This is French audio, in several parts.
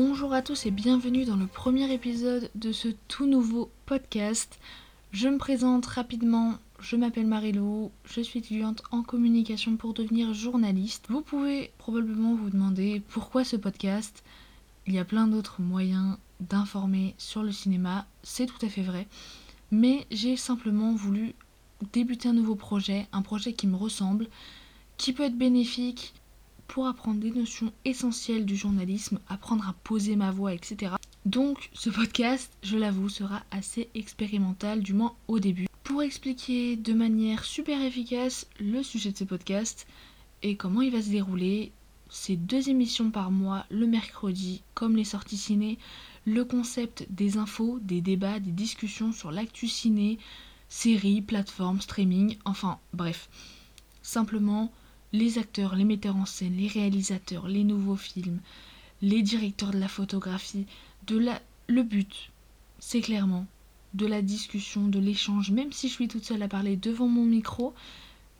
Bonjour à tous et bienvenue dans le premier épisode de ce tout nouveau podcast. Je me présente rapidement, je m'appelle Marilou, je suis étudiante en communication pour devenir journaliste. Vous pouvez probablement vous demander pourquoi ce podcast. Il y a plein d'autres moyens d'informer sur le cinéma, c'est tout à fait vrai. Mais j'ai simplement voulu débuter un nouveau projet, un projet qui me ressemble, qui peut être bénéfique pour apprendre des notions essentielles du journalisme, apprendre à poser ma voix, etc. Donc ce podcast, je l'avoue, sera assez expérimental, du moins au début. Pour expliquer de manière super efficace le sujet de ce podcast et comment il va se dérouler, c'est deux émissions par mois le mercredi, comme les sorties ciné, le concept des infos, des débats, des discussions sur l'actu ciné, séries, plateformes, streaming, enfin bref. Simplement, les acteurs, les metteurs en scène, les réalisateurs, les nouveaux films, les directeurs de la photographie, le but, c'est clairement de la discussion, de l'échange, même si je suis toute seule à parler devant mon micro,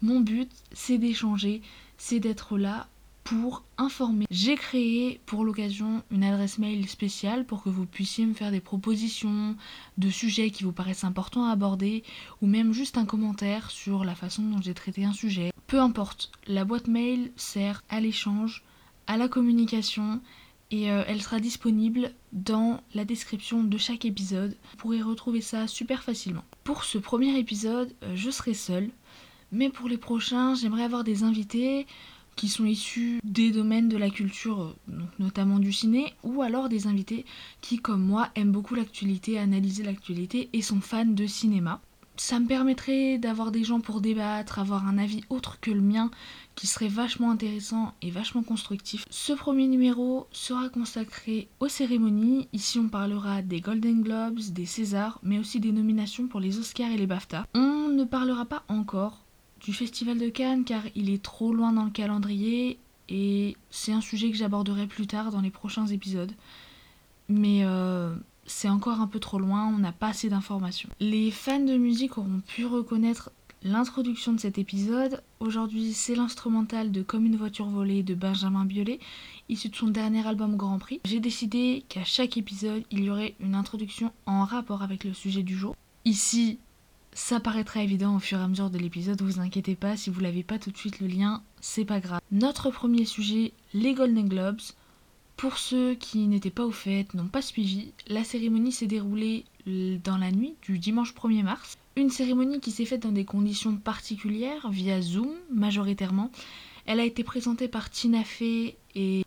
mon but c'est d'échanger, c'est d'être là pour informer. J'ai créé pour l'occasion une adresse mail spéciale pour que vous puissiez me faire des propositions de sujets qui vous paraissent importants à aborder ou même juste un commentaire sur la façon dont j'ai traité un sujet. Peu importe, la boîte mail sert à l'échange, à la communication et euh, elle sera disponible dans la description de chaque épisode. Vous pourrez retrouver ça super facilement. Pour ce premier épisode, euh, je serai seule, mais pour les prochains, j'aimerais avoir des invités qui sont issus des domaines de la culture, euh, notamment du ciné, ou alors des invités qui, comme moi, aiment beaucoup l'actualité, analyser l'actualité et sont fans de cinéma ça me permettrait d'avoir des gens pour débattre, avoir un avis autre que le mien qui serait vachement intéressant et vachement constructif. Ce premier numéro sera consacré aux cérémonies. Ici on parlera des Golden Globes, des Césars, mais aussi des nominations pour les Oscars et les BAFTA. On ne parlera pas encore du Festival de Cannes car il est trop loin dans le calendrier et c'est un sujet que j'aborderai plus tard dans les prochains épisodes. Mais euh, c'est encore un peu trop loin, on n'a pas assez d'informations. Les fans de musique auront pu reconnaître l'introduction de cet épisode. Aujourd'hui, c'est l'instrumental de Comme une voiture volée de Benjamin Biolay, issu de son dernier album Grand Prix. J'ai décidé qu'à chaque épisode, il y aurait une introduction en rapport avec le sujet du jour. Ici, ça paraîtra évident au fur et à mesure de l'épisode, vous inquiétez pas, si vous l'avez pas tout de suite le lien, c'est pas grave. Notre premier sujet, les Golden Globes. Pour ceux qui n'étaient pas au fait, n'ont pas suivi, la cérémonie s'est déroulée dans la nuit du dimanche 1er mars. Une cérémonie qui s'est faite dans des conditions particulières, via Zoom majoritairement. Elle a été présentée par Tina Fey et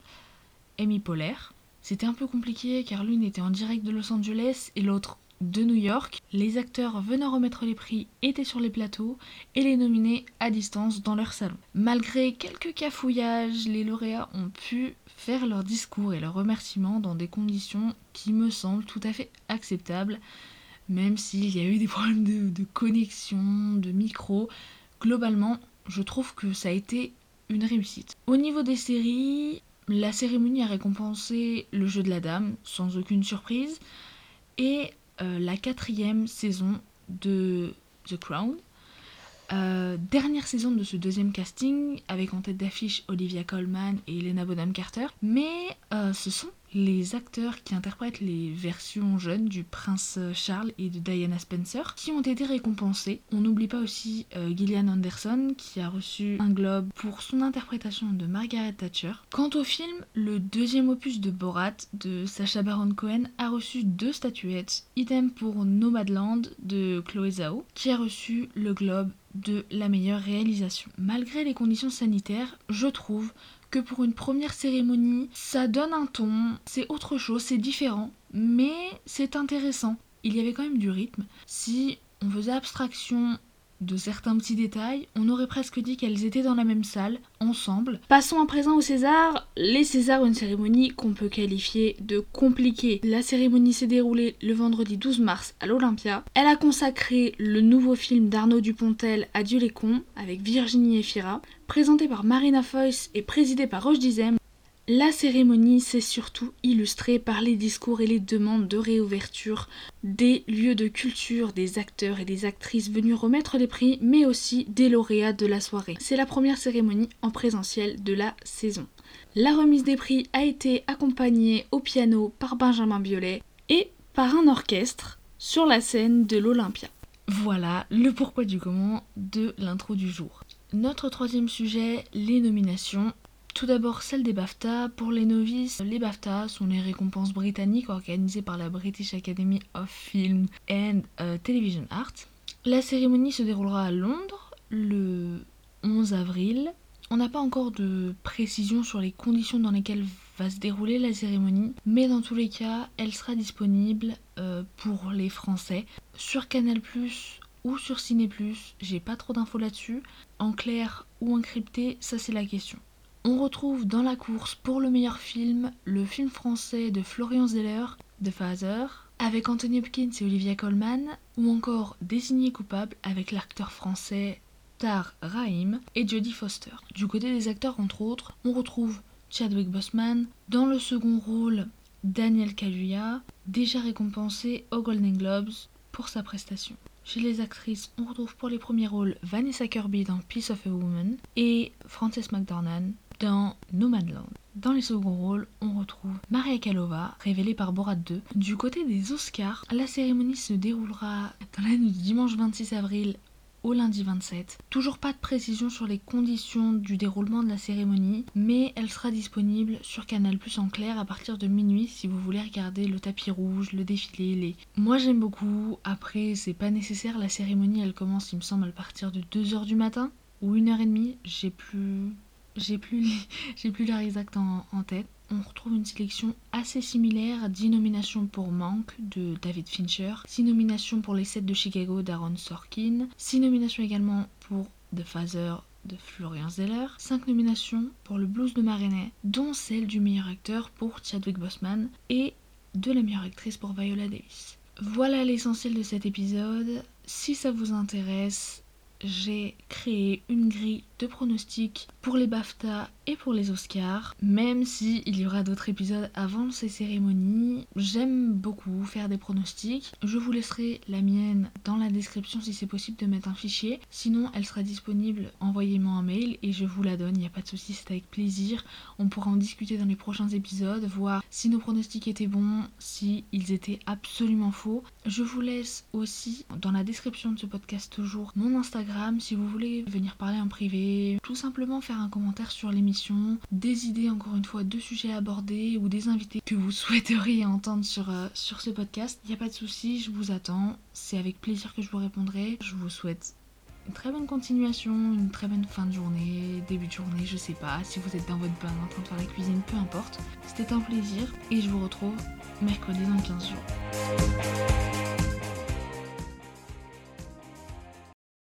Amy Poehler. C'était un peu compliqué car l'une était en direct de Los Angeles et l'autre de New York. Les acteurs venant remettre les prix étaient sur les plateaux et les nominés à distance dans leur salon. Malgré quelques cafouillages, les lauréats ont pu faire leur discours et leurs remerciements dans des conditions qui me semblent tout à fait acceptables, même s'il y a eu des problèmes de, connexion, de micro. Globalement, je trouve que ça a été une réussite. Au niveau des séries, la cérémonie a récompensé le jeu de la dame, sans aucune surprise, et euh, la quatrième saison de The Crown. Euh, dernière saison de ce deuxième casting, avec en tête d'affiche Olivia Colman et Elena Bonham Carter. Mais euh, ce sont les acteurs qui interprètent les versions jeunes du prince Charles et de Diana Spencer qui ont été récompensés. On n'oublie pas aussi euh, Gillian Anderson qui a reçu un globe pour son interprétation de Margaret Thatcher. Quant au film, le deuxième opus de Borat de Sacha Baron Cohen a reçu deux statuettes, idem pour Nomadland de Chloé Zhao qui a reçu le globe de la meilleure réalisation. Malgré les conditions sanitaires, je trouve que pour une première cérémonie, ça donne un ton, c'est autre chose, c'est différent, mais c'est intéressant. Il y avait quand même du rythme. Si on faisait abstraction de certains petits détails, on aurait presque dit qu'elles étaient dans la même salle, ensemble. Passons à présent au César. Les Césars, une cérémonie qu'on peut qualifier de compliquée. La cérémonie s'est déroulée le vendredi 12 mars à l'Olympia. Elle a consacré le nouveau film d'Arnaud Dupontel, Adieu les cons, avec Virginie Efira, présenté par Marina Foïs et présidé par Roche Dizem. La cérémonie s'est surtout illustrée par les discours et les demandes de réouverture des lieux de culture, des acteurs et des actrices venus remettre les prix, mais aussi des lauréats de la soirée. C'est la première cérémonie en présentiel de la saison. La remise des prix a été accompagnée au piano par Benjamin Biolay et par un orchestre sur la scène de l'Olympia. Voilà le pourquoi du comment de l'intro du jour. Notre troisième sujet, les nominations. Tout d'abord celle des BAFTA. Pour les novices, les BAFTA sont les récompenses britanniques organisées par la British Academy of Film and euh, Television Arts. La cérémonie se déroulera à Londres le 11 avril. On n'a pas encore de précision sur les conditions dans lesquelles va se dérouler la cérémonie, mais dans tous les cas, elle sera disponible euh, pour les Français sur Canal ou sur Ciné J'ai pas trop d'infos là-dessus. En clair ou encrypté, ça c'est la question. On retrouve dans la course pour le meilleur film le film français de Florian Zeller, The Father, avec Anthony Hopkins et Olivia Colman, ou encore Désigné coupable avec l'acteur français Tar Rahim et Jodie Foster. Du côté des acteurs, entre autres, on retrouve Chadwick Boseman, dans le second rôle Daniel Kaluuya, déjà récompensé aux Golden Globes pour sa prestation. Chez les actrices, on retrouve pour les premiers rôles Vanessa Kirby dans Piece of a Woman et Frances McDormand dans Nomadland. Dans les seconds rôles, on retrouve Maria Kalova, révélée par Borat 2. Du côté des Oscars, la cérémonie se déroulera dans la nuit du dimanche 26 avril au lundi 27. Toujours pas de précision sur les conditions du déroulement de la cérémonie, mais elle sera disponible sur Canal Plus en clair à partir de minuit si vous voulez regarder le tapis rouge, le défilé, les... Moi j'aime beaucoup, après c'est pas nécessaire, la cérémonie elle commence il me semble à partir de 2h du matin ou 1h30, j'ai plus j'ai plus, j'ai plus l'heure exacte en, tête. On retrouve une sélection assez similaire 10 nominations pour Manque de David Fincher, 6 nominations pour Les 7 de Chicago d'Aaron Sorkin, 6 nominations également pour The Father de Florian Zeller, 5 nominations pour Le Blues de Marinette, dont celle du meilleur acteur pour Chadwick Boseman et de la meilleure actrice pour Viola Davis. Voilà l'essentiel de cet épisode. Si ça vous intéresse, j'ai créé une grille de pronostics pour les BAFTA et pour les Oscars. Même si il y aura d'autres épisodes avant ces cérémonies, j'aime beaucoup faire des pronostics. Je vous laisserai la mienne dans la description si c'est possible de mettre un fichier. Sinon, elle sera disponible. Envoyez-moi un mail et je vous la donne. Il n'y a pas de souci, c'est avec plaisir. On pourra en discuter dans les prochains épisodes, voir si nos pronostics étaient bons, si ils étaient absolument faux. Je vous laisse aussi dans la description de ce podcast toujours mon Si vous voulez venir parler en privé, tout simplement faire un commentaire sur l'émission, des idées encore une fois de sujets abordés ou des invités que vous souhaiteriez entendre sur, euh, sur ce podcast. Il n'y a pas de souci, je vous attends. C'est avec plaisir que je vous répondrai. Je vous souhaite une très bonne continuation, une très bonne fin de journée, début de journée, je sais pas. Si vous êtes dans votre bain en train de faire la cuisine, peu importe. C'était un plaisir et je vous retrouve mercredi dans 15 jours.